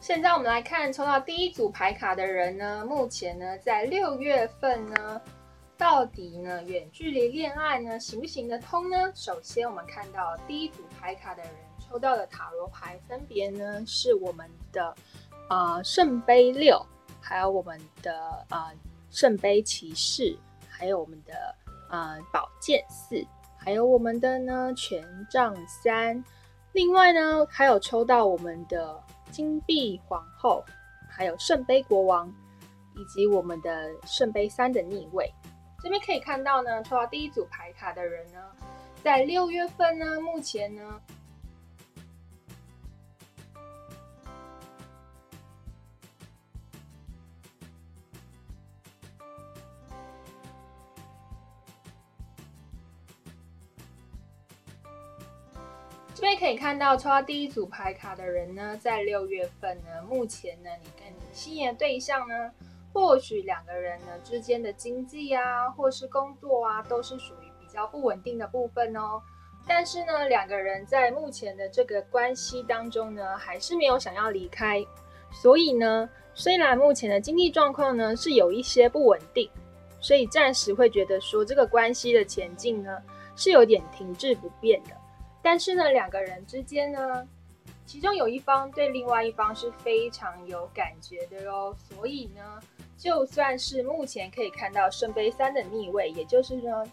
现在我们来看抽到第一组牌卡的人呢，目前呢在六月份呢，到底呢远距离恋爱呢行不行得通呢？首先我们看到第一组牌卡的人抽到的塔罗牌分别呢是我们的呃圣杯六，还有我们的呃圣杯骑士，还有我们的呃宝剑四，还有我们的呢权杖三。另外呢，还有抽到我们的金币皇后，还有圣杯国王，以及我们的圣杯三的逆位。这边可以看到呢，抽到第一组牌卡的人呢，在六月份呢，目前呢。这边可以看到抽到第一组牌卡的人呢，在六月份呢，目前呢，你跟你心仪的对象呢，或许两个人呢之间的经济啊，或是工作啊，都是属于比较不稳定的部分哦。但是呢，两个人在目前的这个关系当中呢，还是没有想要离开。所以呢，虽然目前的经济状况呢是有一些不稳定，所以暂时会觉得说这个关系的前进呢是有点停滞不变的。但是呢，两个人之间呢，其中有一方对另外一方是非常有感觉的哟。所以呢，就算是目前可以看到圣杯三的逆位，也就是呢，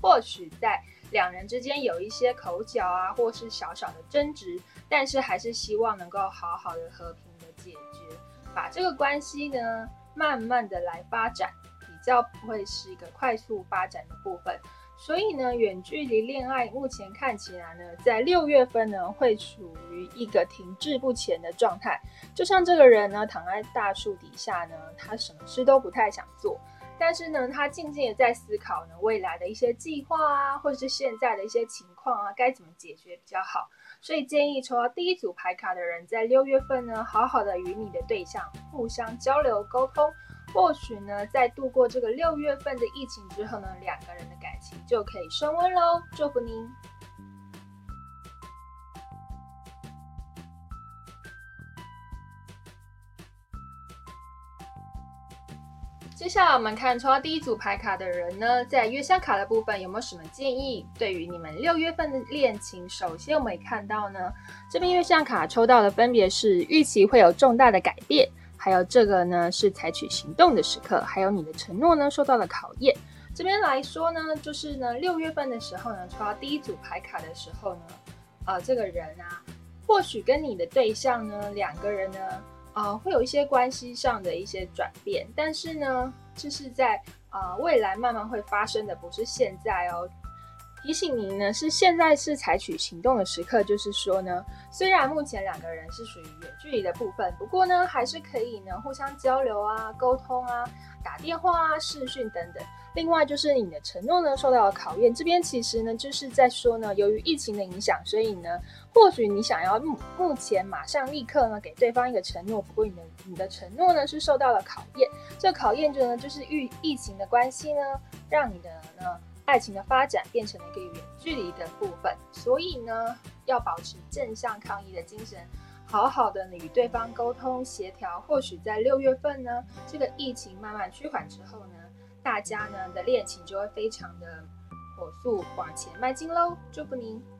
或许在两人之间有一些口角啊，或是小小的争执，但是还是希望能够好好的和平的解决，把这个关系呢，慢慢的来发展，比较不会是一个快速发展的部分。所以呢，远距离恋爱目前看起来呢，在六月份呢，会处于一个停滞不前的状态。就像这个人呢，躺在大树底下呢，他什么事都不太想做，但是呢，他静静的在思考呢，未来的一些计划啊，或者是现在的一些情况啊，该怎么解决比较好。所以建议抽到第一组牌卡的人，在六月份呢，好好的与你的对象互相交流沟通。或许呢，在度过这个六月份的疫情之后呢，两个人的情就可以升温喽。祝福您！接下来我们看抽到第一组牌卡的人呢，在月相卡的部分有没有什么建议？对于你们六月份的恋情，首先我们看到呢，这边月相卡抽到的分别是预期会有重大的改变。还有这个呢，是采取行动的时刻，还有你的承诺呢受到了考验。这边来说呢，就是呢六月份的时候呢，抽到第一组牌卡的时候呢，呃，这个人啊，或许跟你的对象呢，两个人呢，呃，会有一些关系上的一些转变，但是呢，这是在呃未来慢慢会发生的，不是现在哦。提醒您呢，是现在是采取行动的时刻，就是说呢，虽然目前两个人是属于远距离的部分，不过呢，还是可以呢互相交流啊、沟通啊、打电话啊、视讯等等。另外就是你的承诺呢受到了考验，这边其实呢就是在说呢，由于疫情的影响，所以呢，或许你想要目目前马上立刻呢给对方一个承诺，不过你的你的承诺呢是受到了考验。这考验着呢就是遇疫情的关系呢，让你的呢。爱情的发展变成了一个远距离的部分，所以呢，要保持正向抗议的精神，好好的与对方沟通协调。或许在六月份呢，这个疫情慢慢趋缓之后呢，大家呢的恋情就会非常的火速往前迈进喽。祝福您！